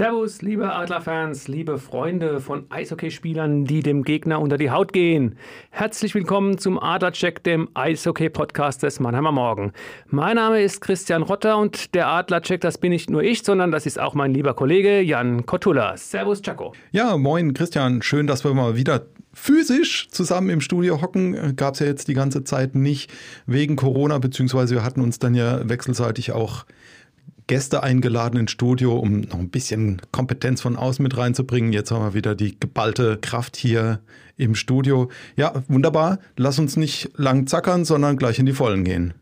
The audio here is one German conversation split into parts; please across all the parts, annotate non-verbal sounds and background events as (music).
Servus, liebe Adlerfans, liebe Freunde von Eishockeyspielern, die dem Gegner unter die Haut gehen. Herzlich willkommen zum Adlercheck, dem Eishockey-Podcast des Mannheimer Morgen. Mein Name ist Christian Rotter und der Adlercheck, das bin nicht nur ich, sondern das ist auch mein lieber Kollege Jan Kotula. Servus, Chaco. Ja, moin, Christian. Schön, dass wir mal wieder physisch zusammen im Studio hocken. Gab es ja jetzt die ganze Zeit nicht wegen Corona, beziehungsweise wir hatten uns dann ja wechselseitig auch Gäste eingeladen ins Studio, um noch ein bisschen Kompetenz von außen mit reinzubringen. Jetzt haben wir wieder die geballte Kraft hier im Studio. Ja, wunderbar. Lass uns nicht lang zackern, sondern gleich in die Vollen gehen.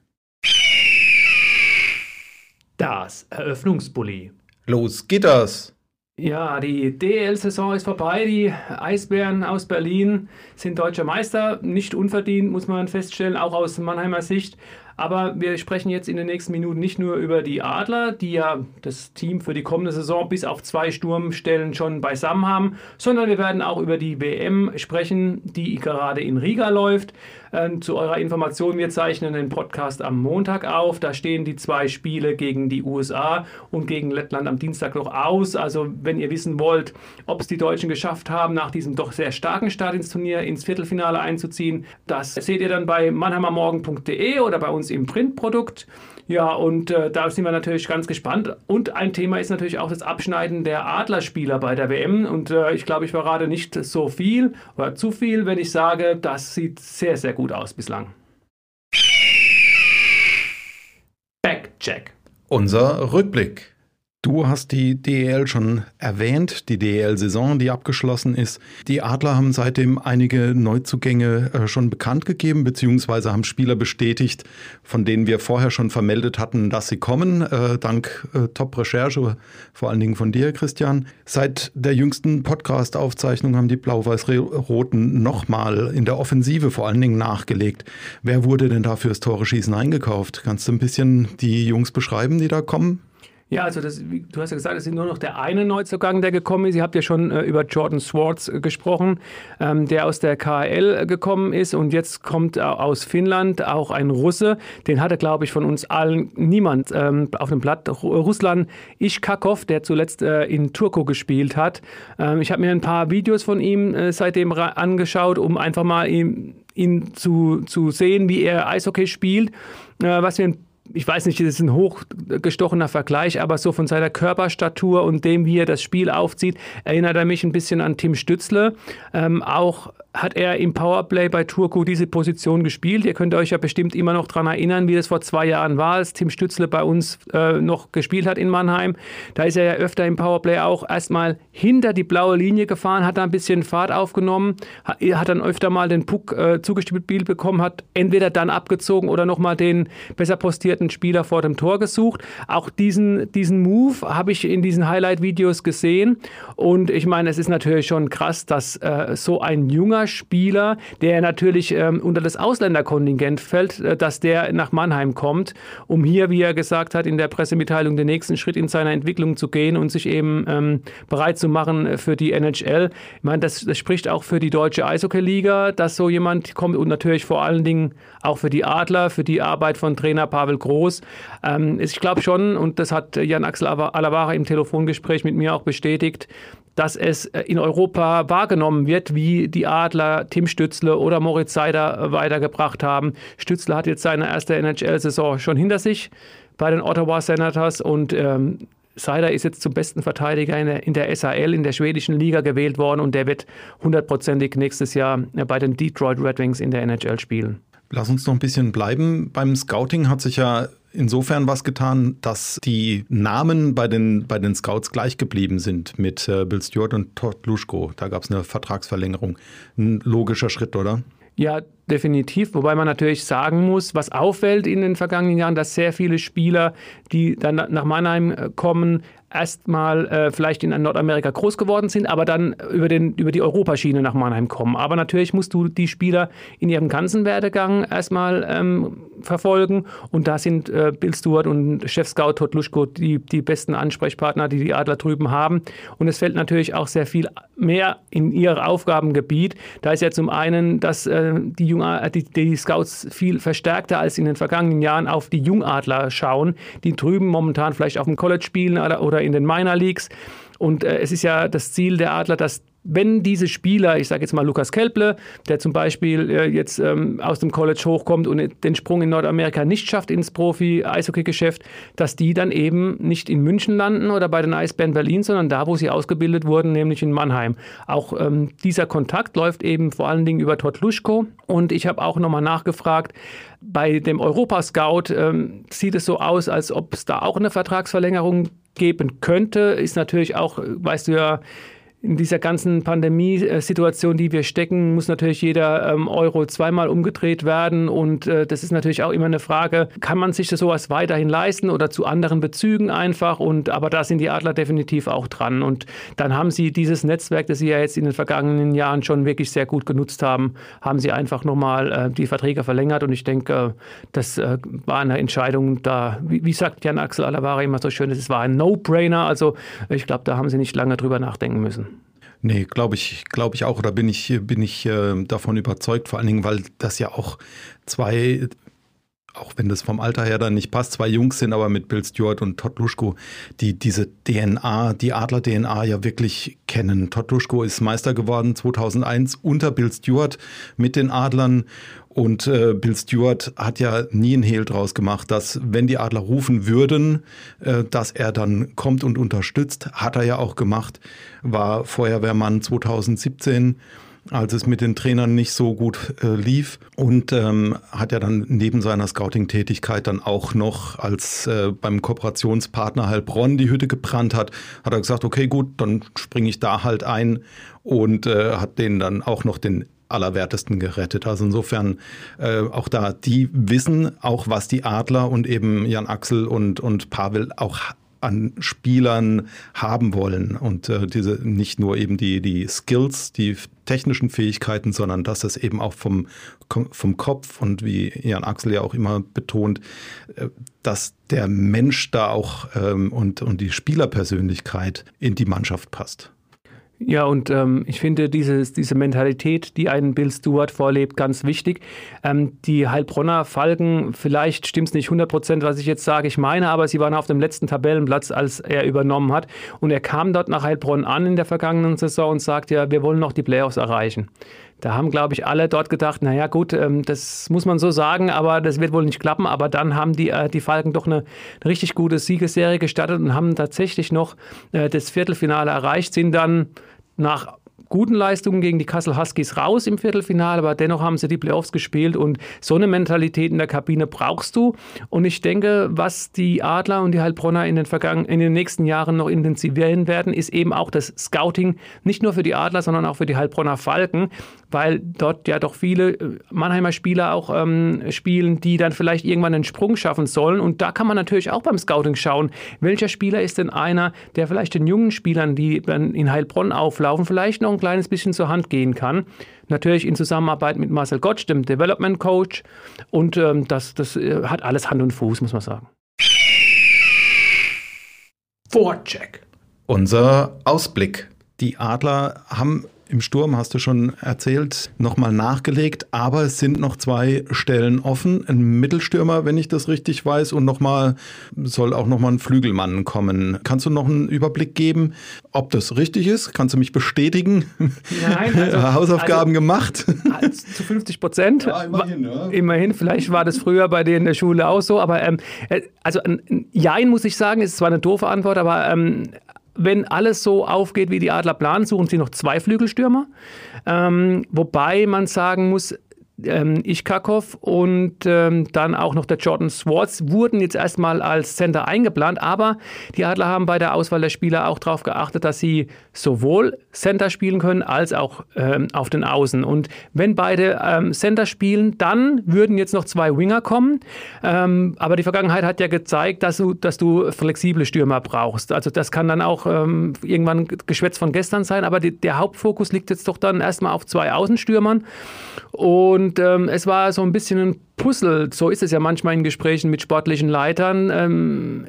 Das Eröffnungsbully. Los geht das! Ja, die DL-Saison ist vorbei. Die Eisbären aus Berlin sind deutscher Meister. Nicht unverdient, muss man feststellen, auch aus Mannheimer Sicht. Aber wir sprechen jetzt in den nächsten Minuten nicht nur über die Adler, die ja das Team für die kommende Saison bis auf zwei Sturmstellen schon beisammen haben, sondern wir werden auch über die WM sprechen, die gerade in Riga läuft. Ähm, zu eurer Information, wir zeichnen den Podcast am Montag auf. Da stehen die zwei Spiele gegen die USA und gegen Lettland am Dienstag noch aus. Also wenn ihr wissen wollt, ob es die Deutschen geschafft haben, nach diesem doch sehr starken Start ins Turnier ins Viertelfinale einzuziehen, das seht ihr dann bei mannheimermorgen.de oder bei uns im Printprodukt. Ja, und äh, da sind wir natürlich ganz gespannt. Und ein Thema ist natürlich auch das Abschneiden der Adlerspieler bei der WM. Und äh, ich glaube, ich verrate nicht so viel oder zu viel, wenn ich sage, das sieht sehr, sehr gut aus bislang. Backcheck. Unser Rückblick. Du hast die DEL schon erwähnt, die DEL-Saison, die abgeschlossen ist. Die Adler haben seitdem einige Neuzugänge äh, schon bekannt gegeben, beziehungsweise haben Spieler bestätigt, von denen wir vorher schon vermeldet hatten, dass sie kommen, äh, dank äh, Top-Recherche, vor allen Dingen von dir, Christian. Seit der jüngsten Podcast-Aufzeichnung haben die Blau-Weiß-Roten nochmal in der Offensive vor allen Dingen nachgelegt. Wer wurde denn da fürs Tore-Schießen eingekauft? Kannst du ein bisschen die Jungs beschreiben, die da kommen? Ja, also das, du hast ja gesagt, es ist nur noch der eine Neuzugang, der gekommen ist. Ihr habt ja schon äh, über Jordan Swartz äh, gesprochen, ähm, der aus der KHL gekommen ist und jetzt kommt äh, aus Finnland auch ein Russe. Den hatte, glaube ich, von uns allen niemand ähm, auf dem Blatt. Ruslan Ishkakov, der zuletzt äh, in Turku gespielt hat. Ähm, ich habe mir ein paar Videos von ihm äh, seitdem angeschaut, um einfach mal ihn, ihn zu, zu sehen, wie er Eishockey spielt. Äh, was mir ein ich weiß nicht, das ist ein hochgestochener Vergleich, aber so von seiner Körperstatur und dem, wie er das Spiel aufzieht, erinnert er mich ein bisschen an Tim Stützle. Ähm, auch hat er im Powerplay bei Turku diese Position gespielt. Ihr könnt euch ja bestimmt immer noch daran erinnern, wie das vor zwei Jahren war, als Tim Stützle bei uns äh, noch gespielt hat in Mannheim. Da ist er ja öfter im Powerplay auch erstmal hinter die blaue Linie gefahren, hat da ein bisschen Fahrt aufgenommen, hat, dann öfter mal den Puck äh, zugespielt bekommen, hat entweder dann abgezogen oder nochmal den besser postierten Spieler vor dem Tor gesucht. Auch diesen, diesen Move habe ich in diesen Highlight-Videos gesehen. Und ich meine, es ist natürlich schon krass, dass äh, so ein junger Spieler, der natürlich ähm, unter das Ausländerkontingent fällt, äh, dass der nach Mannheim kommt, um hier, wie er gesagt hat, in der Pressemitteilung den nächsten Schritt in seiner Entwicklung zu gehen und sich eben ähm, bereit zu machen für die NHL. Ich meine, das, das spricht auch für die deutsche Eishockey-Liga, dass so jemand kommt und natürlich vor allen Dingen auch für die Adler, für die Arbeit von Trainer Pavel Groß. Ähm, ich glaube schon, und das hat Jan-Axel Alavara im Telefongespräch mit mir auch bestätigt, dass es äh, in Europa wahrgenommen wird, wie die Adler Tim Stützle oder Moritz Seider äh, weitergebracht haben. Stützle hat jetzt seine erste NHL-Saison schon hinter sich bei den Ottawa Senators und ähm, Seider ist jetzt zum besten Verteidiger in der, in der SHL, in der schwedischen Liga gewählt worden und der wird hundertprozentig nächstes Jahr äh, bei den Detroit Red Wings in der NHL spielen. Lass uns noch ein bisschen bleiben. Beim Scouting hat sich ja insofern was getan, dass die Namen bei den, bei den Scouts gleich geblieben sind mit äh, Bill Stewart und Todd Luschko. Da gab es eine Vertragsverlängerung. Ein logischer Schritt, oder? Ja, definitiv. Wobei man natürlich sagen muss, was auffällt in den vergangenen Jahren, dass sehr viele Spieler, die dann nach Mannheim äh, kommen, erstmal äh, vielleicht in Nordamerika groß geworden sind, aber dann über, den, über die Europaschiene nach Mannheim kommen. Aber natürlich musst du die Spieler in ihrem ganzen Werdegang erstmal ähm, verfolgen und da sind äh, Bill Stewart und Chef-Scout Todd Luschko die, die besten Ansprechpartner, die die Adler drüben haben. Und es fällt natürlich auch sehr viel mehr in ihr Aufgabengebiet. Da ist ja zum einen, dass äh, die, Jung äh, die, die Scouts viel verstärkter als in den vergangenen Jahren auf die Jungadler schauen, die drüben momentan vielleicht auf dem College spielen oder, in den Minor Leagues. Und äh, es ist ja das Ziel der Adler, dass wenn diese Spieler, ich sage jetzt mal Lukas Kelple, der zum Beispiel äh, jetzt ähm, aus dem College hochkommt und den Sprung in Nordamerika nicht schafft ins Profi-Eishockey-Geschäft, dass die dann eben nicht in München landen oder bei den Eisbären Berlin, sondern da, wo sie ausgebildet wurden, nämlich in Mannheim. Auch ähm, dieser Kontakt läuft eben vor allen Dingen über Todd Luschko. Und ich habe auch nochmal nachgefragt, bei dem Europascout ähm, sieht es so aus, als ob es da auch eine Vertragsverlängerung geben könnte. Ist natürlich auch, weißt du ja, in dieser ganzen Pandemiesituation, die wir stecken, muss natürlich jeder ähm, Euro zweimal umgedreht werden. Und äh, das ist natürlich auch immer eine Frage, kann man sich das sowas weiterhin leisten oder zu anderen Bezügen einfach? Und aber da sind die Adler definitiv auch dran. Und dann haben sie dieses Netzwerk, das sie ja jetzt in den vergangenen Jahren schon wirklich sehr gut genutzt haben, haben sie einfach nochmal äh, die Verträge verlängert. Und ich denke, das äh, war eine Entscheidung da, wie, sagt Jan Axel Alavara immer so schön, es war ein No-Brainer. Also ich glaube, da haben sie nicht lange drüber nachdenken müssen. Nee, glaube ich, glaube ich auch, oder bin ich, bin ich äh, davon überzeugt, vor allen Dingen, weil das ja auch zwei, auch wenn das vom Alter her dann nicht passt, zwei Jungs sind, aber mit Bill Stewart und Todd Luschko, die diese DNA, die Adler-DNA ja wirklich kennen. Todd Luschko ist Meister geworden 2001 unter Bill Stewart mit den Adlern und äh, Bill Stewart hat ja nie einen Hehl draus gemacht, dass wenn die Adler rufen würden, äh, dass er dann kommt und unterstützt. Hat er ja auch gemacht. War Feuerwehrmann 2017 als es mit den Trainern nicht so gut äh, lief und ähm, hat ja dann neben seiner Scouting-Tätigkeit dann auch noch, als äh, beim Kooperationspartner Heilbronn die Hütte gebrannt hat, hat er gesagt, okay gut, dann springe ich da halt ein und äh, hat denen dann auch noch den allerwertesten gerettet. Also insofern äh, auch da, die wissen auch, was die Adler und eben Jan Axel und, und Pavel auch an Spielern haben wollen und äh, diese nicht nur eben die, die Skills, die technischen Fähigkeiten, sondern dass es eben auch vom, vom Kopf und wie Jan Axel ja auch immer betont, äh, dass der Mensch da auch ähm, und, und die Spielerpersönlichkeit in die Mannschaft passt. Ja, und ähm, ich finde dieses, diese Mentalität, die ein Bill Stewart vorlebt, ganz wichtig. Ähm, die Heilbronner Falken, vielleicht stimmt es nicht 100 Prozent, was ich jetzt sage, ich meine, aber sie waren auf dem letzten Tabellenplatz, als er übernommen hat. Und er kam dort nach Heilbronn an in der vergangenen Saison und sagt ja, wir wollen noch die Playoffs erreichen. Da haben, glaube ich, alle dort gedacht, naja gut, ähm, das muss man so sagen, aber das wird wohl nicht klappen. Aber dann haben die, äh, die Falken doch eine, eine richtig gute Siegesserie gestartet und haben tatsächlich noch äh, das Viertelfinale erreicht, sind dann nach guten Leistungen gegen die Kassel Huskies raus im Viertelfinale, aber dennoch haben sie die Playoffs gespielt und so eine Mentalität in der Kabine brauchst du. Und ich denke, was die Adler und die Heilbronner in den, vergangen, in den nächsten Jahren noch intensivieren werden, ist eben auch das Scouting, nicht nur für die Adler, sondern auch für die Heilbronner Falken, weil dort ja doch viele äh, Mannheimer Spieler auch ähm, spielen, die dann vielleicht irgendwann einen Sprung schaffen sollen. Und da kann man natürlich auch beim Scouting schauen, welcher Spieler ist denn einer, der vielleicht den jungen Spielern, die in Heilbronn auflaufen, vielleicht noch ein kleines bisschen zur Hand gehen kann. Natürlich in Zusammenarbeit mit Marcel Gottsch, dem Development Coach. Und ähm, das, das äh, hat alles Hand und Fuß, muss man sagen. Vorcheck. Unser Ausblick. Die Adler haben im Sturm, hast du schon erzählt, nochmal nachgelegt, aber es sind noch zwei Stellen offen. Ein Mittelstürmer, wenn ich das richtig weiß, und nochmal soll auch nochmal ein Flügelmann kommen. Kannst du noch einen Überblick geben, ob das richtig ist? Kannst du mich bestätigen? Nein. (laughs) Also, Hausaufgaben also, gemacht? Zu 50 Prozent. Ja, immerhin, ja. immerhin, vielleicht war das früher bei dir in der Schule auch so, aber ähm, äh, also ein Jein muss ich sagen, ist zwar eine doofe Antwort, aber ähm, wenn alles so aufgeht, wie die Adler planen, suchen sie noch zwei Flügelstürmer. Ähm, wobei man sagen muss, ähm, Ichkakov und ähm, dann auch noch der Jordan Swartz wurden jetzt erstmal als Center eingeplant, aber die Adler haben bei der Auswahl der Spieler auch darauf geachtet, dass sie sowohl Center spielen können als auch ähm, auf den Außen. Und wenn beide ähm, Center spielen, dann würden jetzt noch zwei Winger kommen. Ähm, aber die Vergangenheit hat ja gezeigt, dass du, dass du flexible Stürmer brauchst. Also das kann dann auch ähm, irgendwann Geschwätz von gestern sein, aber die, der Hauptfokus liegt jetzt doch dann erstmal auf zwei Außenstürmern. Und ähm, es war so ein bisschen ein Puzzle. So ist es ja manchmal in Gesprächen mit sportlichen Leitern. Ähm,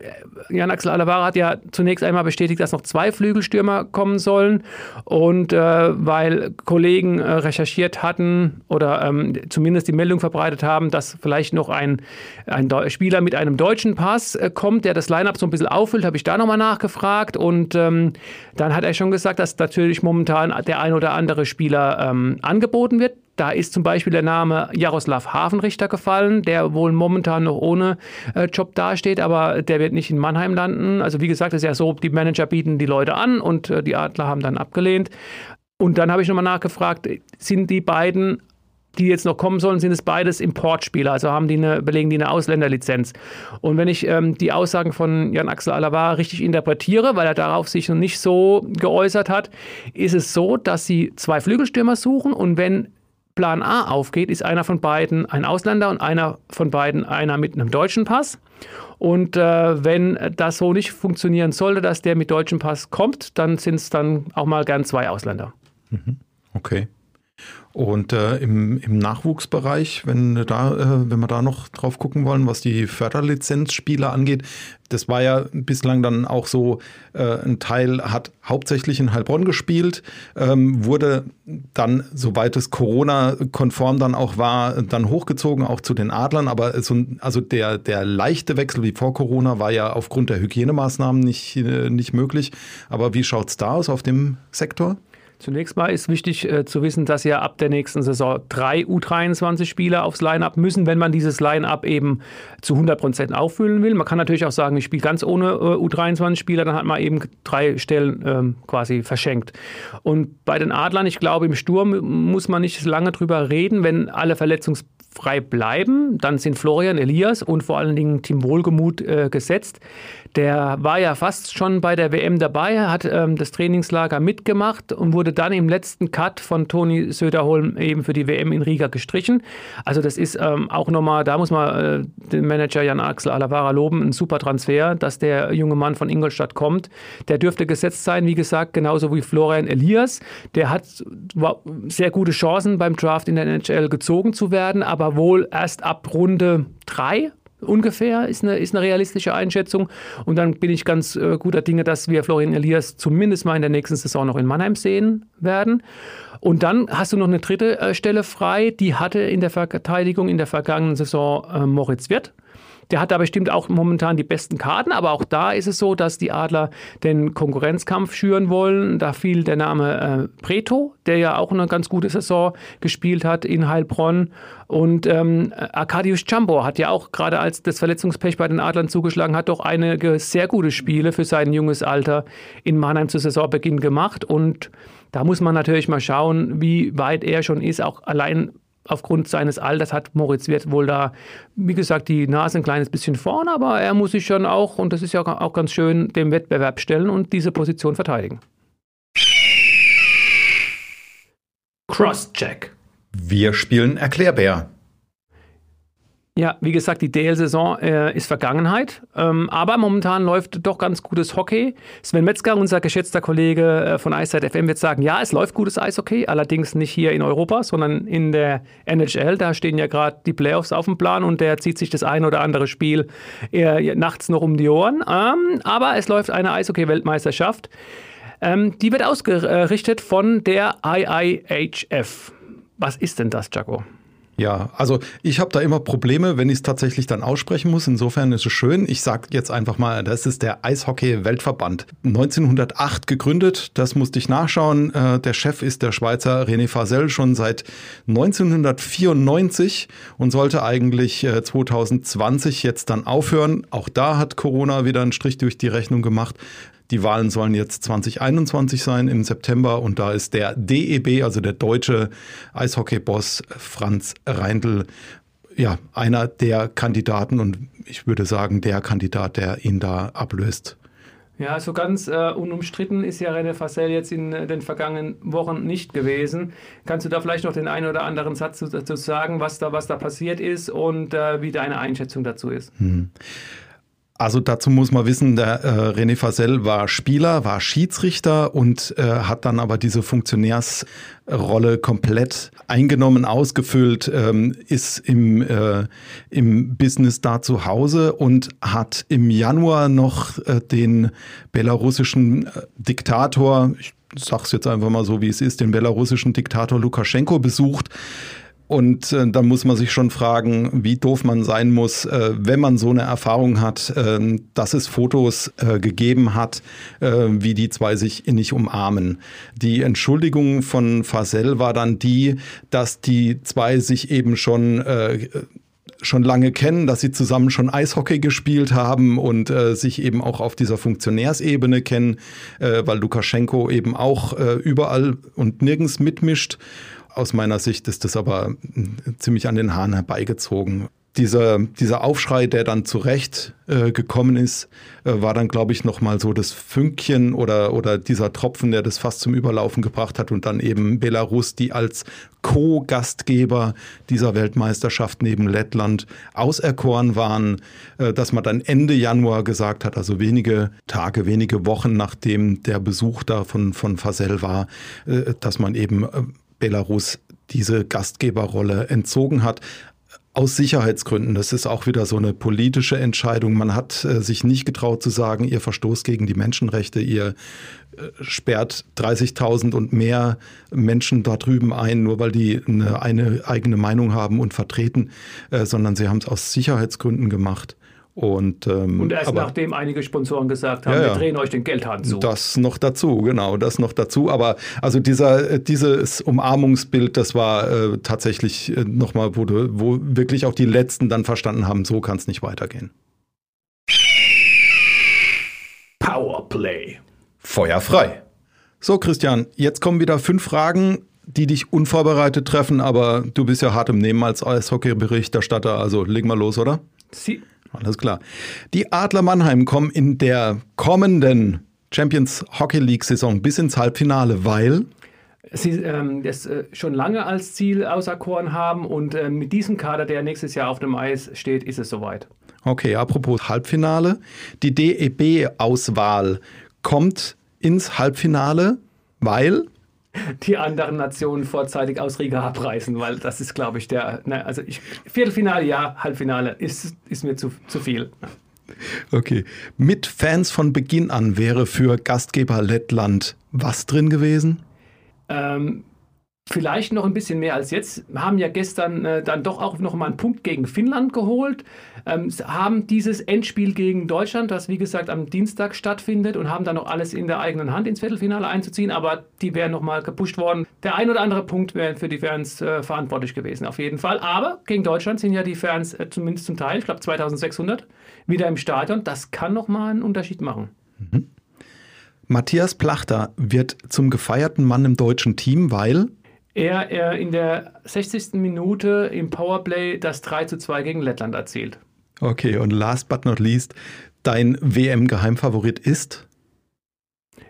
Jan-Axel Alavara hat ja zunächst einmal bestätigt, dass noch zwei Flügelstürmer kommen sollen. Und äh, weil Kollegen äh, recherchiert hatten oder ähm, zumindest die Meldung verbreitet haben, dass vielleicht noch ein, ein Spieler mit einem deutschen Pass äh, kommt, der das Line-up so ein bisschen auffüllt, habe ich da nochmal nachgefragt. Und ähm, dann hat er schon gesagt, dass natürlich momentan der ein oder andere Spieler ähm, angeboten wird. Da ist zum Beispiel der Name Jaroslav Hafenrichter gefallen, der wohl momentan noch ohne äh, Job dasteht, aber der wird nicht in Mannheim landen. Also wie gesagt, es ist ja so, die Manager bieten die Leute an und äh, die Adler haben dann abgelehnt. Und dann habe ich nochmal nachgefragt, sind die beiden die jetzt noch kommen sollen, sind es beides Importspieler, also haben die eine, belegen die eine Ausländerlizenz. Und wenn ich ähm, die Aussagen von Jan-Axel Alavar richtig interpretiere, weil er darauf sich noch nicht so geäußert hat, ist es so, dass sie zwei Flügelstürmer suchen und wenn Plan A aufgeht, ist einer von beiden ein Ausländer und einer von beiden einer mit einem deutschen Pass. Und äh, wenn das so nicht funktionieren sollte, dass der mit deutschem Pass kommt, dann sind es dann auch mal gern zwei Ausländer. Mhm. Okay. Und äh, im, im Nachwuchsbereich, wenn, da, äh, wenn wir da noch drauf gucken wollen, was die Förderlizenzspieler angeht, das war ja bislang dann auch so, äh, ein Teil hat hauptsächlich in Heilbronn gespielt, ähm, wurde dann, soweit es Corona-konform dann auch war, dann hochgezogen, auch zu den Adlern. Aber so, also der, der leichte Wechsel wie vor Corona war ja aufgrund der Hygienemaßnahmen nicht, äh, nicht möglich. Aber wie schaut es da aus auf dem Sektor? Zunächst mal ist wichtig äh, zu wissen, dass ja ab der nächsten Saison drei U23-Spieler aufs Line-Up müssen, wenn man dieses Line-Up eben zu 100 Prozent auffüllen will. Man kann natürlich auch sagen, ich spiele ganz ohne äh, U23-Spieler, dann hat man eben drei Stellen ähm, quasi verschenkt. Und bei den Adlern, ich glaube, im Sturm muss man nicht lange drüber reden, wenn alle verletzungsfrei bleiben, dann sind Florian Elias und vor allen Dingen Tim Wohlgemuth äh, gesetzt. Der war ja fast schon bei der WM dabei, hat ähm, das Trainingslager mitgemacht und wurde dann im letzten Cut von Toni Söderholm eben für die WM in Riga gestrichen. Also das ist ähm, auch nochmal, da muss man äh, den Manager Jan Axel Alavara loben, ein super Transfer, dass der junge Mann von Ingolstadt kommt. Der dürfte gesetzt sein, wie gesagt, genauso wie Florian Elias. Der hat sehr gute Chancen beim Draft in der NHL gezogen zu werden, aber wohl erst ab Runde drei ungefähr, ist eine, ist eine realistische Einschätzung. Und dann bin ich ganz äh, guter Dinge, dass wir Florian Elias zumindest mal in der nächsten Saison noch in Mannheim sehen werden. Und dann hast du noch eine dritte äh, Stelle frei, die hatte in der Verteidigung in der vergangenen Saison äh, Moritz Wirth. Der hat da bestimmt auch momentan die besten Karten, aber auch da ist es so, dass die Adler den Konkurrenzkampf schüren wollen. Da fiel der Name äh, Preto, der ja auch eine ganz gute Saison gespielt hat in Heilbronn. Und ähm, Arkadiusz Chambor hat ja auch gerade als das Verletzungspech bei den Adlern zugeschlagen hat, doch einige sehr gute Spiele für sein junges Alter in Mannheim zu Saisonbeginn gemacht. Und da muss man natürlich mal schauen, wie weit er schon ist, auch allein aufgrund seines Alters hat Moritz Wirth wohl da, wie gesagt, die Nase ein kleines bisschen vorn, aber er muss sich schon auch, und das ist ja auch ganz schön, dem Wettbewerb stellen und diese Position verteidigen. Crosscheck. Wir spielen Erklärbär. Ja, wie gesagt, die DL-Saison äh, ist Vergangenheit, ähm, aber momentan läuft doch ganz gutes Hockey. Sven Metzger, unser geschätzter Kollege äh, von Eiszeit FM, wird sagen, ja, es läuft gutes Eishockey, allerdings nicht hier in Europa, sondern in der NHL. Da stehen ja gerade die Playoffs auf dem Plan und der zieht sich das ein oder andere Spiel äh, nachts noch um die Ohren. Ähm, aber es läuft eine Eishockey-Weltmeisterschaft. Ähm, die wird ausgerichtet von der IIHF. Was ist denn das, Jaco? Ja, also ich habe da immer Probleme, wenn ich es tatsächlich dann aussprechen muss. Insofern ist es schön. Ich sage jetzt einfach mal, das ist der Eishockey-Weltverband. 1908 gegründet, das musste ich nachschauen. Äh, der Chef ist der Schweizer René Fasel schon seit 1994 und sollte eigentlich 2020 äh, jetzt dann aufhören. Auch da hat Corona wieder einen Strich durch die Rechnung gemacht. Die Wahlen sollen jetzt 2021 sein im September und da ist der DEB, also der deutsche Eishockey-Boss Franz Reindl, ja, einer der Kandidaten und ich würde sagen, der Kandidat, der ihn da ablöst. Ja, so ganz äh, unumstritten ist ja René Fassel jetzt in äh, den vergangenen Wochen nicht gewesen. Kannst du da vielleicht noch den einen oder anderen Satz dazu sagen, was da, was da passiert ist und äh, wie deine Einschätzung dazu ist? Hm. Also dazu muss man wissen, der äh, René Fasel war Spieler, war Schiedsrichter und äh, hat dann aber diese Funktionärsrolle komplett eingenommen, ausgefüllt, ähm, ist im, äh, im Business da zu Hause und hat im Januar noch äh, den belarussischen äh, Diktator, ich sag's jetzt einfach mal so, wie es ist, den belarussischen Diktator Lukaschenko besucht und äh, da muss man sich schon fragen, wie doof man sein muss, äh, wenn man so eine Erfahrung hat, äh, dass es Fotos äh, gegeben hat, äh, wie die zwei sich innig umarmen. Die Entschuldigung von Fasel war dann die, dass die zwei sich eben schon äh, schon lange kennen, dass sie zusammen schon Eishockey gespielt haben und äh, sich eben auch auf dieser Funktionärsebene kennen, äh, weil Lukaschenko eben auch äh, überall und nirgends mitmischt. Aus meiner Sicht ist das aber ziemlich an den Haaren herbeigezogen. Dieser, dieser Aufschrei, der dann zurecht äh, gekommen ist, äh, war dann, glaube ich, nochmal so das Fünkchen oder, oder dieser Tropfen, der das fast zum Überlaufen gebracht hat und dann eben Belarus, die als Co-Gastgeber dieser Weltmeisterschaft neben Lettland auserkoren waren, äh, dass man dann Ende Januar gesagt hat, also wenige Tage, wenige Wochen nachdem der Besuch da von, von Fasel war, äh, dass man eben äh, Belarus diese Gastgeberrolle entzogen hat. Aus Sicherheitsgründen. Das ist auch wieder so eine politische Entscheidung. Man hat äh, sich nicht getraut zu sagen, ihr verstoßt gegen die Menschenrechte, ihr äh, sperrt 30.000 und mehr Menschen da drüben ein, nur weil die eine, eine eigene Meinung haben und vertreten, äh, sondern sie haben es aus Sicherheitsgründen gemacht. Und, ähm, und erst aber, nachdem einige Sponsoren gesagt haben, ja, wir drehen euch den Geldhahn zu. Das noch dazu, genau, das noch dazu. Aber also dieser, dieses Umarmungsbild, das war äh, tatsächlich äh, nochmal, wo, wo wirklich auch die Letzten dann verstanden haben, so kann es nicht weitergehen. Powerplay. Feuer frei. So, Christian, jetzt kommen wieder fünf Fragen, die dich unvorbereitet treffen, aber du bist ja hart im Nehmen als Eishockey-Berichterstatter, also leg mal los, oder? Sie alles klar. Die Adler Mannheim kommen in der kommenden Champions Hockey League Saison bis ins Halbfinale, weil sie ähm, das äh, schon lange als Ziel auserkoren haben und äh, mit diesem Kader, der nächstes Jahr auf dem Eis steht, ist es soweit. Okay, apropos Halbfinale. Die DEB-Auswahl kommt ins Halbfinale, weil die anderen Nationen vorzeitig aus Riga abreißen, weil das ist, glaube ich, der, ne, also ich, Viertelfinale ja, Halbfinale ist, ist mir zu, zu viel. Okay. Mit Fans von Beginn an wäre für Gastgeber Lettland was drin gewesen? Ähm, vielleicht noch ein bisschen mehr als jetzt. Haben ja gestern äh, dann doch auch noch mal einen Punkt gegen Finnland geholt. Ähm, haben dieses Endspiel gegen Deutschland, das wie gesagt am Dienstag stattfindet, und haben dann noch alles in der eigenen Hand ins Viertelfinale einzuziehen. Aber die wären noch mal gepusht worden. Der ein oder andere Punkt wäre für die Fans äh, verantwortlich gewesen, auf jeden Fall. Aber gegen Deutschland sind ja die Fans äh, zumindest zum Teil, ich glaube 2600, wieder im Stadion. Das kann noch mal einen Unterschied machen. Mhm. Matthias Plachter wird zum gefeierten Mann im deutschen Team, weil er, er in der 60. Minute im Powerplay das 3 zu 2 gegen Lettland erzielt. Okay, und last but not least, dein WM-Geheimfavorit ist?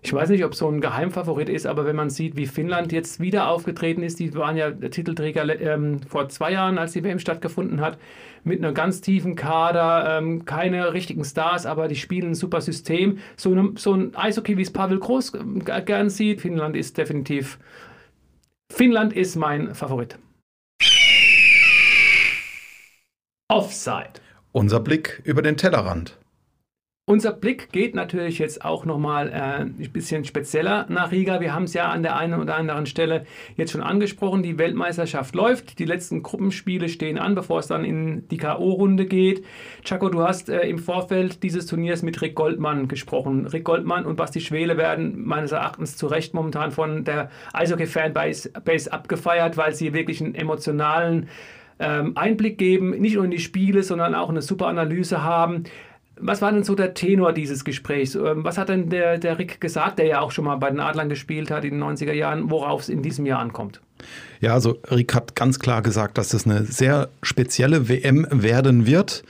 Ich weiß nicht, ob so ein Geheimfavorit ist, aber wenn man sieht, wie Finnland jetzt wieder aufgetreten ist, die waren ja Titelträger ähm, vor zwei Jahren, als die WM stattgefunden hat, mit einem ganz tiefen Kader, ähm, keine richtigen Stars, aber die spielen ein super System. So, eine, so ein Eishockey, wie es Pavel Groß äh, gern sieht. Finnland ist definitiv Finnland ist mein Favorit. Offside. Unser Blick über den Tellerrand. Unser Blick geht natürlich jetzt auch nochmal äh, ein bisschen spezieller nach Riga. Wir haben es ja an der einen oder anderen Stelle jetzt schon angesprochen. Die Weltmeisterschaft läuft. Die letzten Gruppenspiele stehen an, bevor es dann in die K.O.-Runde geht. Chaco, du hast äh, im Vorfeld dieses Turniers mit Rick Goldmann gesprochen. Rick Goldmann und Basti Schwele werden meines Erachtens zu Recht momentan von der Eishockey-Fanbase abgefeiert, weil sie wirklich einen emotionalen ähm, Einblick geben, nicht nur in die Spiele, sondern auch eine super Analyse haben Was war denn so der Tenor dieses Gesprächs? Ähm, was hat denn der, der Rick gesagt, der ja auch schon mal bei den Adlern gespielt hat in den 90er Jahren, worauf es in diesem Jahr ankommt? Ja, also Rick hat ganz klar gesagt, dass das eine sehr spezielle WM werden wird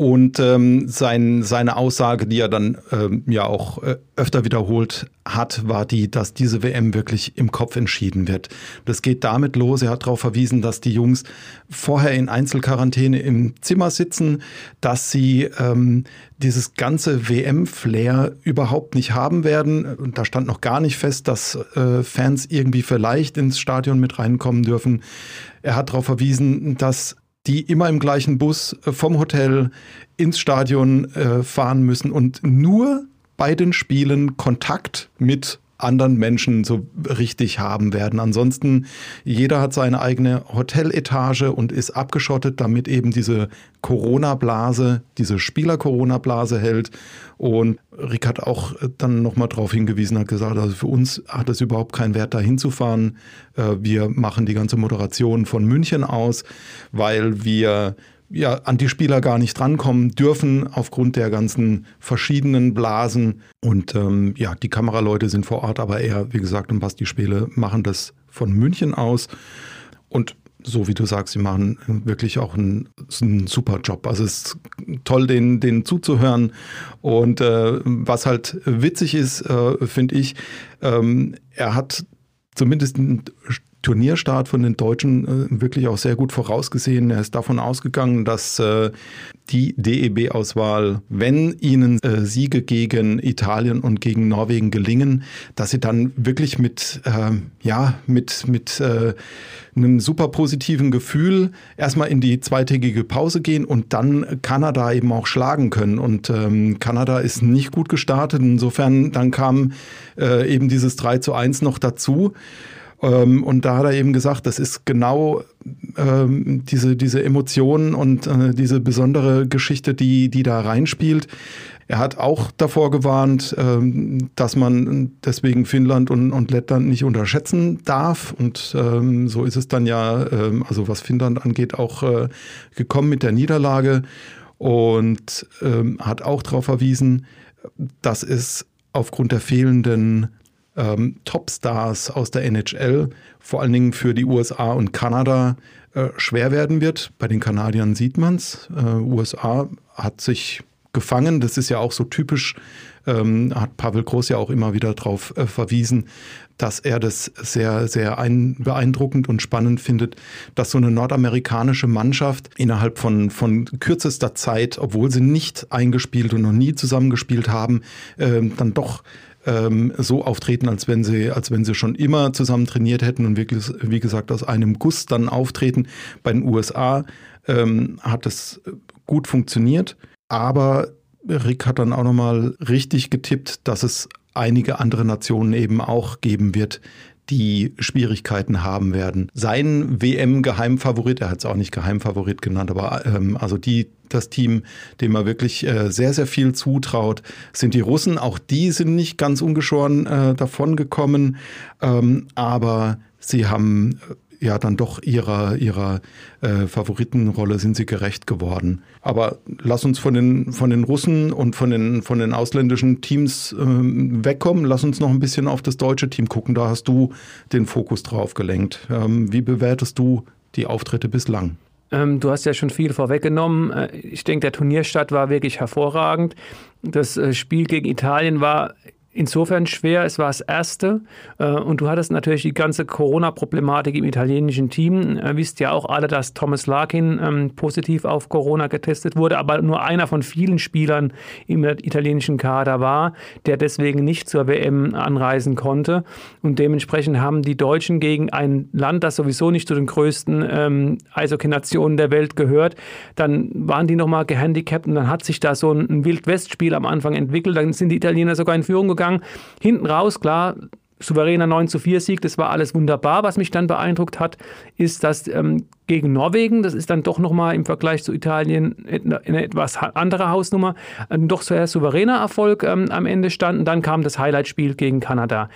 und ähm, sein, seine Aussage, die er dann ähm, ja auch äh, öfter wiederholt hat, war die, dass diese WM wirklich im Kopf entschieden wird. Das geht damit los. Er hat darauf verwiesen, dass die Jungs vorher in Einzelquarantäne im Zimmer sitzen, dass sie ähm, dieses ganze WM-Flair überhaupt nicht haben werden. Und da stand noch gar nicht fest, dass äh, Fans irgendwie vielleicht ins Stadion mit reinkommen dürfen. Er hat darauf verwiesen, dass die immer im gleichen Bus äh, vom Hotel ins Stadion äh, fahren müssen und nur bei den Spielen Kontakt mit anderen Menschen so richtig haben werden. Ansonsten, jeder hat seine eigene Hoteletage und ist abgeschottet, damit eben diese Corona-Blase, diese Spieler-Corona-Blase hält. Und Rick hat auch dann nochmal darauf hingewiesen, hat gesagt, also für uns hat es überhaupt keinen Wert, da hinzufahren. Äh, wir machen die ganze Moderation von München aus, weil wir ja, an die Spieler gar nicht drankommen dürfen aufgrund der ganzen verschiedenen Blasen. Und ähm, ja, die Kameraleute sind vor Ort, aber eher, wie gesagt, und Basti Spiele machen das von München aus. Und so wie du sagst, sie machen wirklich auch einen, einen super Job. Also es ist toll, denen, denen zuzuhören. Und äh, was halt witzig ist, äh, finde ich, ähm, er hat zumindest ein Turnierstart von den Deutschen äh, wirklich auch sehr gut vorausgesehen. Er ist davon ausgegangen, dass äh, die DEB-Auswahl, wenn ihnen äh, Siege gegen Italien und gegen Norwegen gelingen, dass sie dann wirklich mit, ähm, ja, mit, mit äh, einem super positiven Gefühl erstmal in die zweitägige Pause gehen und dann Kanada eben auch schlagen können. Und ähm, Kanada ist nicht gut gestartet. Insofern dann kam äh, eben dieses 3 zu 1 noch dazu. Ähm, und da hat er eben gesagt, das ist genau ähm, diese, diese Emotionen und äh, diese besondere Geschichte, die, die da reinspielt. Er hat auch davor gewarnt, ähm, dass man deswegen Finnland und, und Lettland nicht unterschätzen darf. Und ähm, so ist es dann ja, ähm, also was Finnland angeht, auch äh, gekommen mit der Niederlage und ähm, hat auch darauf verwiesen, dass es aufgrund der fehlenden ähm, Topstars aus der NHL, vor allen Dingen für die USA und Kanada, äh, schwer werden wird. Bei den Kanadiern sieht man es. Äh, USA hat sich gefangen. Das ist ja auch so typisch, ähm, hat Pavel Groß ja auch immer wieder darauf äh, verwiesen, dass er das sehr, sehr ein, beeindruckend und spannend findet, dass so eine nordamerikanische Mannschaft innerhalb von, von kürzester Zeit, obwohl sie nicht eingespielt und noch nie zusammengespielt haben, äh, dann doch ähm, so auftreten, als wenn sie, als wenn sie schon immer zusammen trainiert hätten und wirklich, wie gesagt, aus einem Guss dann auftreten. Bei den USA ähm, hat es gut funktioniert, aber Rick hat dann auch nochmal richtig getippt, dass es einige andere Nationen eben auch geben wird, die Schwierigkeiten haben werden. Sein WM-Geheimfavorit, er hat es auch nicht Geheimfavorit genannt, aber ähm, also die, das Team, dem er wirklich äh, sehr, sehr viel zutraut, sind die Russen. Auch die sind nicht ganz ungeschoren äh, davon gekommen, ähm, aber sie haben ja dann doch ihrer, ihrer äh, Favoritenrolle sind sie gerecht geworden. Aber lass uns von den, von den Russen und von den, von den ausländischen Teams äh, wegkommen. Lass uns noch ein bisschen auf das deutsche Team gucken. Da hast du den Fokus drauf gelenkt. Ähm, wie bewertest du die Auftritte bislang? Ähm, du hast ja schon viel vorweggenommen. Äh, ich denke, der Turnierstart war wirklich hervorragend. Das äh, Spiel gegen Italien war insofern schwer. Es war das erste. Äh, und du hattest natürlich die ganze Corona-Problematik im italienischen Team. Ihr wisst ja auch alle, dass Thomas Larkin ähm, positiv auf Corona getestet wurde, aber nur einer von vielen Spielern im italienischen Kader war, der deswegen nicht zur WM anreisen konnte. Und dementsprechend haben die Deutschen gegen ein Land, das sowieso nicht zu den größten ähm, Eishockey-Nationen der Welt gehört, dann waren die nochmal gehandicapt und dann hat sich da so ein Wild-West-Spiel am Anfang entwickelt. Dann sind die Italiener sogar in Führung gegangen gegangen. Hinten raus, klar, souveräner 9 zu 4 Sieg, das war alles wunderbar. Was mich dann beeindruckt hat, ist, dass ähm, gegen Norwegen, das ist dann doch nochmal im Vergleich zu Italien eine etwas andere Hausnummer, ein doch sehr souveräner Erfolg ähm, am Ende stand. Und dann kam das Highlight-Spiel gegen Kanada.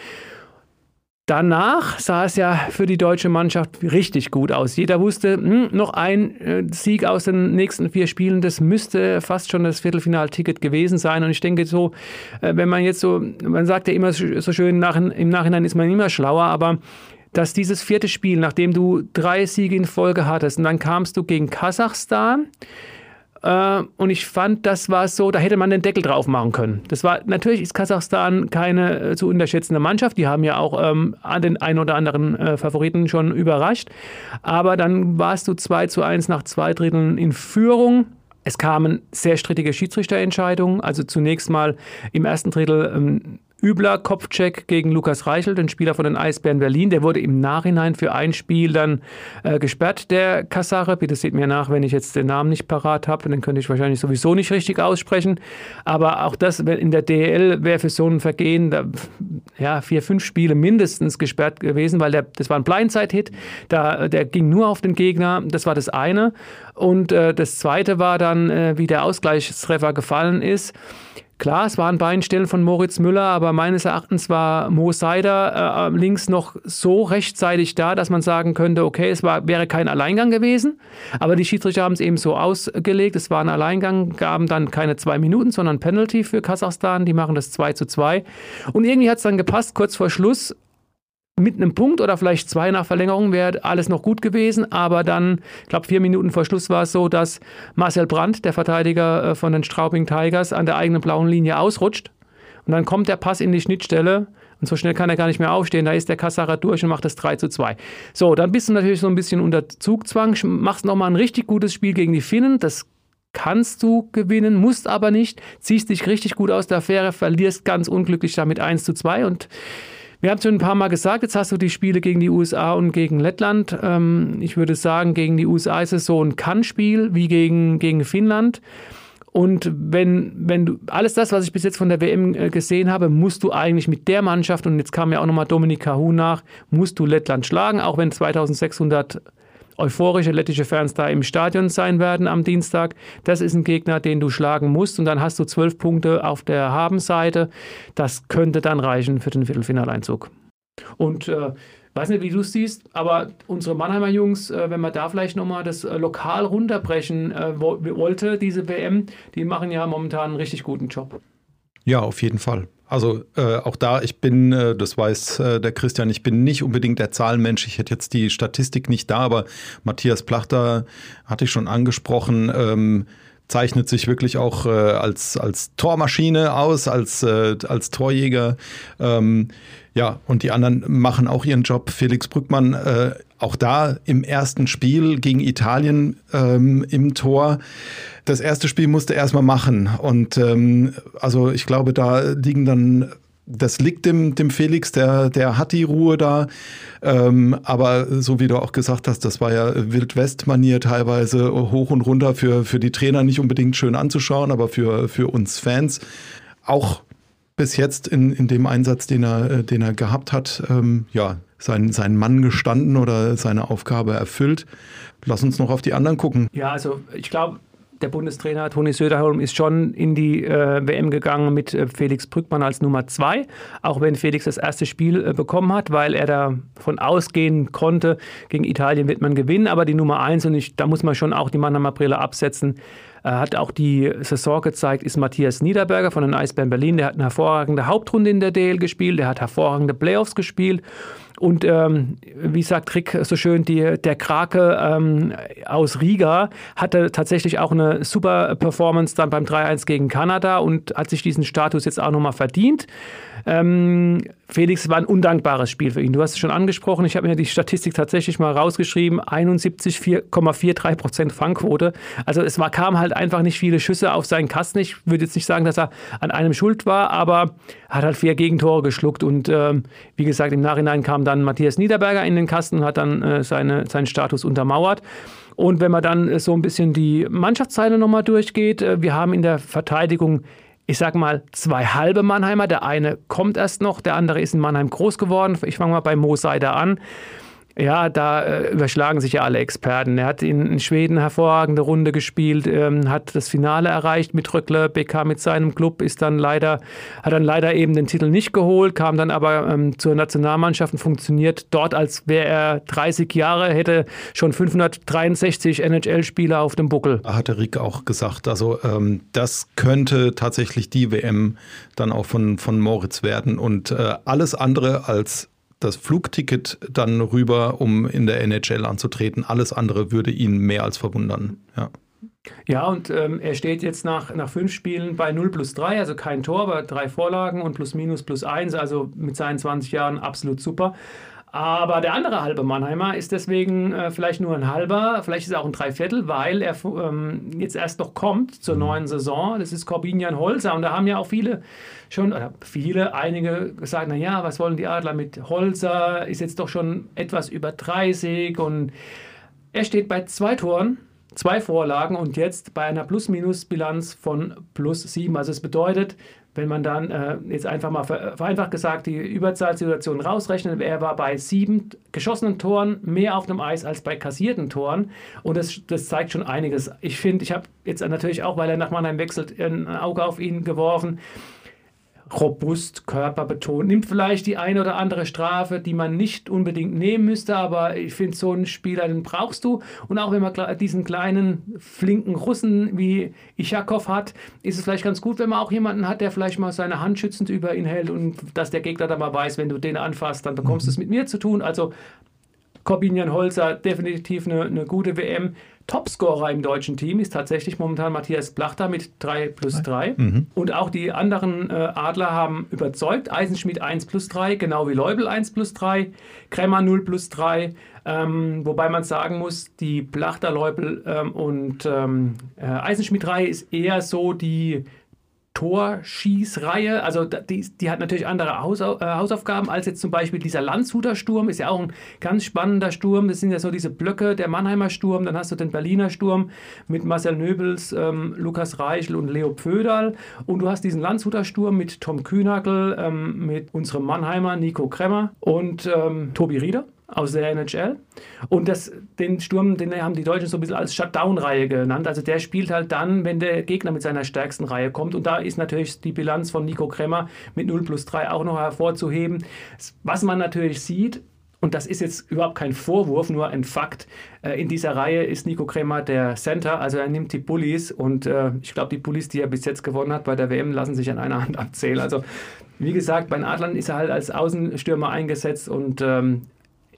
Danach sah es ja für die deutsche Mannschaft richtig gut aus. Jeder wusste, hm, noch ein äh, Sieg aus den nächsten vier Spielen, das müsste fast schon das Viertelfinalticket gewesen sein. Und ich denke so, äh, wenn man jetzt so, man sagt ja immer so schön, nach, im Nachhinein ist man immer schlauer, aber dass dieses vierte Spiel, nachdem du drei Siege in Folge hattest und dann kamst du gegen Kasachstan, und ich fand, das war so, da hätte man den Deckel drauf machen können. Das war, natürlich ist Kasachstan keine äh, zu unterschätzende Mannschaft. Die haben ja auch ähm, den einen oder anderen äh, Favoriten schon überrascht. Aber dann warst du 2 zu 1 nach zwei Dritteln in Führung. Es kamen sehr strittige Schiedsrichterentscheidungen. Also zunächst mal im ersten Drittel ähm, übler Kopfcheck gegen Lukas Reichel, den Spieler von den Eisbären Berlin. Der wurde im Nachhinein für ein Spiel dann äh, gesperrt, der Kassare. Bitte seht mir nach, wenn ich jetzt den Namen nicht parat habe. Den könnte ich wahrscheinlich sowieso nicht richtig aussprechen. Aber auch das in der DL wäre für so ein Vergehen da, ja, vier, fünf Spiele mindestens gesperrt gewesen, weil der, das war ein Blindside-Hit. der ging nur auf den Gegner. Das war das eine. Und äh, das zweite war dann, äh, wie der Ausgleichstreffer gefallen ist. Klar, es waren Beinstellen von Moritz Müller, aber meines Erachtens war Mo Seider äh, links noch so rechtzeitig da, dass man sagen könnte, okay, es war, wäre kein Alleingang gewesen. Aber die Schiedsrichter haben es eben so ausgelegt. Es war ein Alleingang, gaben dann keine zwei Minuten, sondern Penalty für Kasachstan. Die machen das 2 zu 2. Und irgendwie hat es dann gepasst, kurz vor Schluss mit einem Punkt oder vielleicht zwei nach Verlängerung wäre alles noch gut gewesen, aber dann, ich glaube, vier Minuten vor Schluss war es so, dass Marcel Brandt, der Verteidiger äh, von den Straubing Tigers, an der eigenen blauen Linie ausrutscht. Und dann kommt der Pass in die Schnittstelle und so schnell kann er gar nicht mehr aufstehen. Da ist der Kassacher durch und macht das 3 zu 2. So, dann bist du natürlich so ein bisschen unter Zugzwang, machst nochmal ein richtig gutes Spiel gegen die Finnen. Das kannst du gewinnen, musst aber nicht, ziehst dich richtig gut aus der Affäre, verlierst ganz unglücklich damit 1 zu 2 und wir haben es schon ein paar Mal gesagt, jetzt hast du die Spiele gegen die USA und gegen Lettland. Ähm, ich würde sagen, gegen die USA ist es so ein Kann-Spiel wie gegen, gegen Finnland. Und wenn, wenn du alles das, was ich bis jetzt von der WM äh, gesehen habe, musst du eigentlich mit der Mannschaft, und jetzt kam ja auch nochmal Dominik Cahu nach, musst du Lettland schlagen, auch wenn 2600 euphorische lettische Fans da im Stadion sein werden am Dienstag. Das ist ein Gegner, den du schlagen musst und dann hast du zwölf Punkte auf der Habenseite. Das könnte dann reichen für den Viertelfinaleinzug. Und äh, weiß nicht, wie du es siehst, aber unsere Mannheimer Jungs, äh, wenn man da vielleicht nochmal das äh, lokal runterbrechen äh, wollte, diese WM, die machen ja momentan einen richtig guten Job. Ja, auf jeden Fall. Also äh, auch da, ich bin, äh, das weiß äh, der Christian, ich bin nicht unbedingt der Zahlenmensch. Ich hätte jetzt die Statistik nicht da, aber Matthias Plachter hatte ich schon angesprochen. Ähm, zeichnet sich wirklich auch äh, als, als Tormaschine aus, als, äh, als Torjäger. Ähm, ja, und die anderen machen auch ihren Job. Felix Brückmann, äh, auch da im ersten Spiel gegen Italien ähm, im Tor. Das erste Spiel musste er erstmal machen. Und ähm, also ich glaube, da liegen dann das liegt dem, dem Felix, der, der hat die Ruhe da. Ähm, aber so wie du auch gesagt hast, das war ja Wildwest-Manier teilweise hoch und runter für, für die Trainer nicht unbedingt schön anzuschauen, aber für, für uns Fans auch bis jetzt in, in dem Einsatz, den er, den er gehabt hat, ähm, ja, sein, sein Mann gestanden oder seine Aufgabe erfüllt. Lass uns noch auf die anderen gucken. Ja, also ich glaube, der Bundestrainer Toni Söderholm ist schon in die äh, WM gegangen mit äh, Felix Brückmann als Nummer zwei, auch wenn Felix das erste Spiel äh, bekommen hat, weil er davon ausgehen konnte, gegen Italien wird man gewinnen, aber die Nummer eins und ich, da muss man schon auch die Mannheimer Brille absetzen, äh, hat auch die Saison gezeigt, ist Matthias Niederberger von den Eisbären Berlin. Der hat eine hervorragende Hauptrunde in der DL gespielt, der hat hervorragende Playoffs gespielt und ähm, wie sagt Rick so schön, die, der Krake ähm, aus Riga hatte tatsächlich auch eine super Performance dann beim 3-1 gegen Kanada und hat sich diesen Status jetzt auch nochmal verdient. Ähm, Felix war ein undankbares Spiel für ihn. Du hast es schon angesprochen. Ich habe mir die Statistik tatsächlich mal rausgeschrieben. 71,43 Prozent Fangquote. Also es war, kam halt einfach nicht viele Schüsse auf seinen Kasten. Ich würde jetzt nicht sagen, dass er an einem schuld war, aber er hat halt vier Gegentore geschluckt. Und ähm, wie gesagt, im Nachhinein kam dann Matthias Niederberger in den Kasten und hat dann äh, seine, seinen Status untermauert. Und wenn man dann äh, so ein bisschen die Mannschaftsteile nochmal durchgeht, äh, wir haben in der Verteidigung ich sag mal, zwei halbe Mannheimer. Der eine kommt erst noch, der andere ist in Mannheim groß geworden. Ich fange mal bei Mo Seider an. Ja, da äh, überschlagen sich ja alle Experten. Er hat in, in Schweden hervorragende Runde gespielt, ähm, hat das Finale erreicht mit Röckler. BK mit seinem Club ist dann leider, hat dann leider eben den Titel nicht geholt, kam dann aber ähm, zur Nationalmannschaft und funktioniert dort, als wäre er 30 Jahre, hätte schon 563 NHL-Spieler auf dem Buckel. Hatte Rick auch gesagt. Also ähm, das könnte tatsächlich die WM dann auch von, von Moritz werden und äh, alles andere als das Flugticket dann rüber, um in der NHL anzutreten. Alles andere würde ihn mehr als verwundern. Ja. Ja, und ähm, er steht jetzt nach, nach fünf Spielen bei 0 plus 3, also kein Tor, aber drei Vorlagen und plus minus plus 1, also mit seinen 20 Jahren absolut super. Aber der andere halbe Mannheimer ist deswegen äh, vielleicht nur ein halber, vielleicht ist er auch ein Dreiviertel, weil er ähm, jetzt erst noch kommt zur mhm. neuen Saison. Das ist Corbinian Holzer und da haben ja auch viele schon, oder viele, einige gesagt, naja, was wollen die Adler mit Holzer? Ist jetzt doch schon etwas über 30 und er steht bei zwei Toren, zwei Vorlagen und jetzt bei einer Plus-Minus-Bilanz von plus 7. Also es bedeutet, wenn man dann äh, jetzt einfach mal vereinfacht gesagt die Überzahlsituation rausrechnet, er war bei sieben geschossenen Toren mehr auf dem Eis als bei kassierten Toren. Und das, das zeigt schon einiges. Ich finde, ich habe jetzt natürlich auch, weil er nach Mannheim wechselt, ein Auge auf ihn geworfen robust, körperbetont, nimmt vielleicht die eine oder andere Strafe, die man nicht unbedingt nehmen müsste, aber ich finde, so einen Spieler, den brauchst du. Und auch wenn man diesen kleinen, flinken Russen wie Ichakov hat, ist es vielleicht ganz gut, wenn man auch jemanden hat, der vielleicht mal seine Hand schützend über ihn hält und dass der Gegner dann mal weiß, wenn du den anfasst, dann bekommst du es mhm. mit mir zu tun. Also Corbinian Holzer, definitiv eine, eine gute WM. Topscorer im deutschen Team ist tatsächlich momentan Matthias Plachter mit 3 plus 3. Mhm. Und auch die anderen äh, Adler haben überzeugt. Eisenschmidt 1 plus 3, genau wie Leubel 1 plus 3, Kremmer 0 plus 3. Ähm, wobei man sagen muss, die Plachter, Leubel ähm, und ähm, äh, Eisenschmidt-Reihe ist eher so die Torschießreihe. Also die, die hat natürlich andere Hausau äh, Hausaufgaben als jetzt zum Beispiel dieser Landshuter Sturm. Ist ja auch ein ganz spannender Sturm. Das sind ja so diese Blöcke, der Mannheimer Sturm. Dann hast du den Berliner Sturm mit Marcel Nöbels, ähm, Lukas Reichel und Leo Pföderl. Und du hast diesen Landshuter Sturm mit Tom Kühnackel, ähm, mit unserem Mannheimer Nico Kremmer und ähm, Tobi Rieder aus der NHL. Und das, den Sturm, den haben die Deutschen so ein bisschen als Shutdown-Reihe genannt. Also der spielt halt dann, wenn der Gegner mit seiner stärksten Reihe kommt. Und da ist natürlich die Bilanz von Nico Kremmer mit 0 plus 3 auch noch hervorzuheben. Was man natürlich sieht, und das ist jetzt überhaupt kein Vorwurf, nur ein Fakt. Äh, in dieser Reihe ist Nico Kremer der Center, also er nimmt die Bullies und äh, ich glaube, die Bullies, die er bis jetzt gewonnen hat bei der WM, lassen sich an einer Hand abzählen. Also wie gesagt, bei den Adlern ist er halt als Außenstürmer eingesetzt und ähm,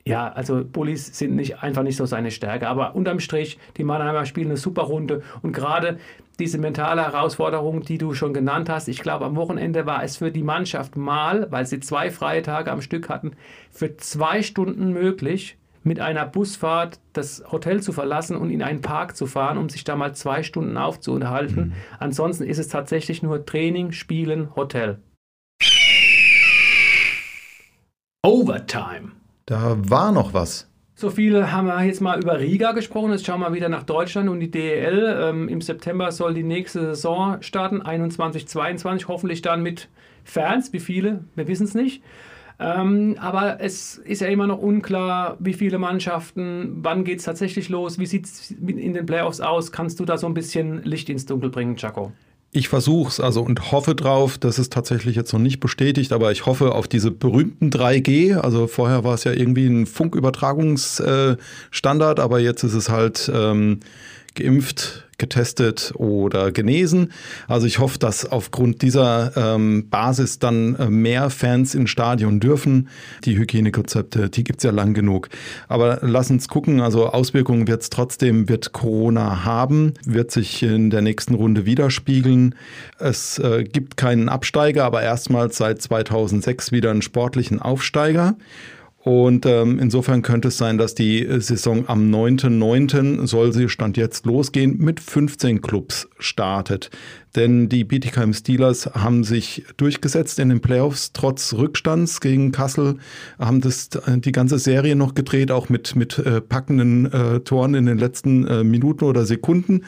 ja, also Bullies sind nicht, einfach nicht so seine Stärke. Aber unterm Strich, die Mannheimer spielen eine super Runde. Und gerade diese mentale Herausforderung, die du schon genannt hast, ich glaube, am Wochenende war es für die Mannschaft mal, weil sie zwei freie Tage am Stück hatten, für zwei Stunden möglich, mit einer Busfahrt das Hotel zu verlassen und in einen Park zu fahren, um sich da mal zwei Stunden aufzuhalten. Mhm. Ansonsten ist es tatsächlich nur Training, Spielen, Hotel. Overtime. Da war noch was. So viele haben wir jetzt mal über Riga gesprochen. Jetzt schauen wir wieder nach Deutschland und die DEL. Ähm, Im September soll die nächste Saison starten, 21, 22. Hoffentlich dann mit Fans. Wie viele? Wir wissen es nicht. Ähm, aber es ist ja immer noch unklar, wie viele Mannschaften, wann geht es tatsächlich los, wie sieht es in den Playoffs aus. Kannst du da so ein bisschen Licht ins Dunkel bringen, Chaco? Ich versuche es also und hoffe drauf, das ist tatsächlich jetzt noch nicht bestätigt, aber ich hoffe auf diese berühmten 3G. Also vorher war es ja irgendwie ein Funkübertragungsstandard, aber jetzt ist es halt ähm, geimpft, getestet oder genesen. Also ich hoffe, dass aufgrund dieser ähm, Basis dann äh, mehr Fans ins Stadion dürfen. Die Hygienekonzepte, die gibt's ja lang genug. Aber lass uns gucken, also Auswirkungen wird es trotzdem, wird Corona haben, wird sich in der nächsten Runde widerspiegeln. Es äh, gibt keinen Absteiger, aber erstmals seit 2006 wieder einen sportlichen Aufsteiger. Und ähm, insofern könnte es sein, dass die Saison am 9.9. soll sie Stand jetzt losgehen, mit 15 Clubs startet. Denn die Bietigheim Steelers haben sich durchgesetzt in den Playoffs, trotz Rückstands gegen Kassel, haben das, die ganze Serie noch gedreht, auch mit, mit äh, packenden äh, Toren in den letzten äh, Minuten oder Sekunden.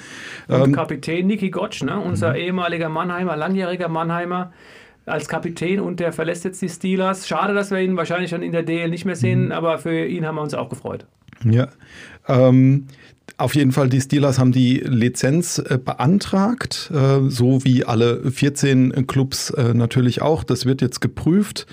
Und ähm, Kapitän Niki Gottsch, ne? unser mhm. ehemaliger Mannheimer, langjähriger Mannheimer, als Kapitän und der verlässt jetzt die Steelers. Schade, dass wir ihn wahrscheinlich schon in der DL nicht mehr sehen, mhm. aber für ihn haben wir uns auch gefreut. Ja. Ähm, auf jeden Fall, die Steelers haben die Lizenz äh, beantragt, äh, so wie alle 14 Clubs äh, natürlich auch. Das wird jetzt geprüft.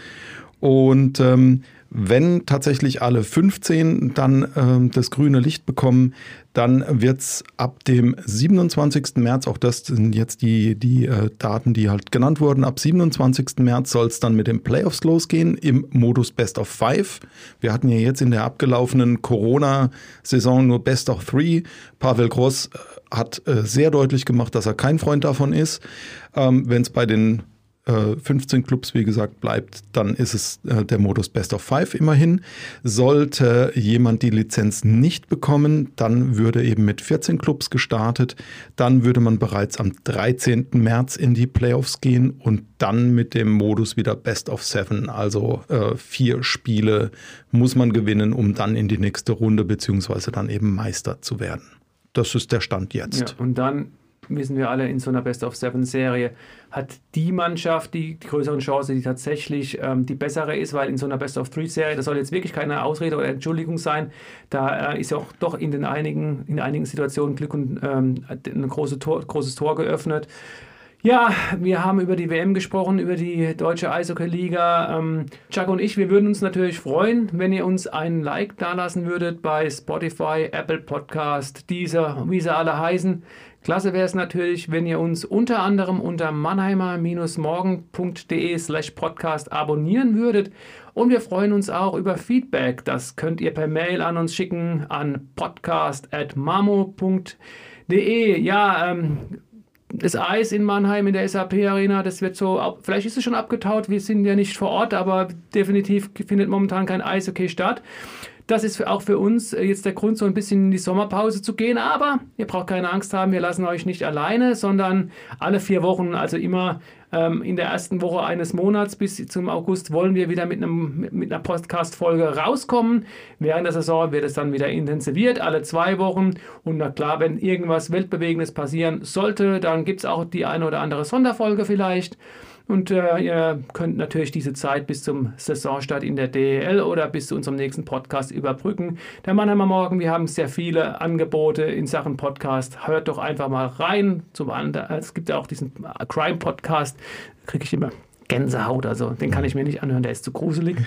Und ähm, wenn tatsächlich alle 15 dann äh, das grüne Licht bekommen, dann wird es ab dem 27. März, auch das sind jetzt die, die äh, Daten, die halt genannt wurden, ab 27. März soll es dann mit den Playoffs losgehen im Modus Best of Five. Wir hatten ja jetzt in der abgelaufenen Corona-Saison nur Best of Three. Pavel Gross äh, hat äh, sehr deutlich gemacht, dass er kein Freund davon ist. Ähm, wenn es bei den 15 äh, Clubs, wie gesagt, bleibt, dann ist es äh, der Modus Best of Five immerhin. Sollte jemand die Lizenz nicht bekommen, dann würde eben mit 14 Clubs gestartet. Dann würde man bereits am 13. März in die Playoffs gehen und dann mit dem Modus wieder Best of Seven, also äh, vier Spiele muss man gewinnen, um dann in die nächste Runde beziehungsweise dann eben Meister zu werden. Das ist der Stand jetzt. Ja, und dann wissen wir alle, in so einer Best-of-Seven-Serie hat die Mannschaft die, größeren Chance, die tatsächlich ähm, die bessere ist, weil in so einer Best-of-Three-Serie, das soll jetzt wirklich keine Ausrede oder Entschuldigung sein, da äh, ist ja auch doch in, den einigen, in einigen Situationen Glück und ähm, ein große Tor, großes Tor geöffnet. Ja, wir haben über die WM gesprochen, über die deutsche Eishockey-Liga. Ähm, Chuck und ich, wir würden uns natürlich freuen, wenn ihr uns einen Like dalassen würdet bei Spotify, Apple Podcast, dieser, wie sie alle heißen. Klasse wäre es natürlich, wenn ihr uns unter anderem unter mannheimer-morgen.de slash podcast abonnieren würdet. Und wir freuen uns auch über Feedback. Das könnt ihr per Mail an uns schicken an podcast.mamo.de. Ja, ähm, das Eis in Mannheim in der SAP Arena, das wird so, vielleicht ist es schon abgetaut, wir sind ja nicht vor Ort, aber definitiv findet momentan kein Eishockey statt. Das ist auch für uns äh, jetzt der Grund, so ein bisschen in die Sommerpause zu gehen. Aber ihr braucht keine Angst haben, wir lassen euch nicht alleine, sondern alle vier Wochen, also immer ähm, in der ersten Woche eines Monats bis zum August, wollen wir wieder mit, einem, mit einer Podcast-Folge rauskommen. Während der Saison wird es dann wieder intensiviert, alle zwei Wochen. Und na klar, wenn irgendwas Weltbewegendes passieren sollte, dann gibt es auch die eine oder andere Sonderfolge vielleicht. Und äh, ihr könnt natürlich diese Zeit bis zum Saisonstart in der DEL oder bis zu unserem nächsten Podcast überbrücken. Der Mannheimer Morgen, wir haben sehr viele Angebote in Sachen Podcast. Hört doch einfach mal rein. Zum anderen, es gibt ja auch diesen Crime-Podcast, kriege ich immer Gänsehaut, also den kann ich mir nicht anhören, der ist zu gruselig.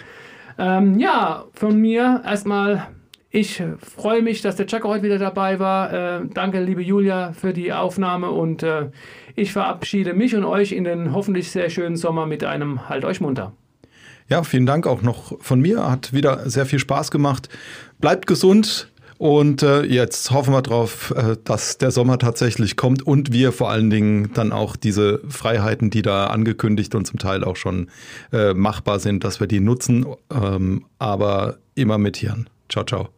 Ähm, ja, von mir erstmal ich freue mich, dass der Chaka heute wieder dabei war. Äh, danke, liebe Julia, für die Aufnahme und äh, ich verabschiede mich und euch in den hoffentlich sehr schönen Sommer mit einem Halt euch munter. Ja, vielen Dank auch noch von mir. Hat wieder sehr viel Spaß gemacht. Bleibt gesund. Und äh, jetzt hoffen wir darauf, äh, dass der Sommer tatsächlich kommt und wir vor allen Dingen dann auch diese Freiheiten, die da angekündigt und zum Teil auch schon äh, machbar sind, dass wir die nutzen. Ähm, aber immer mit Hirn. Ciao, ciao.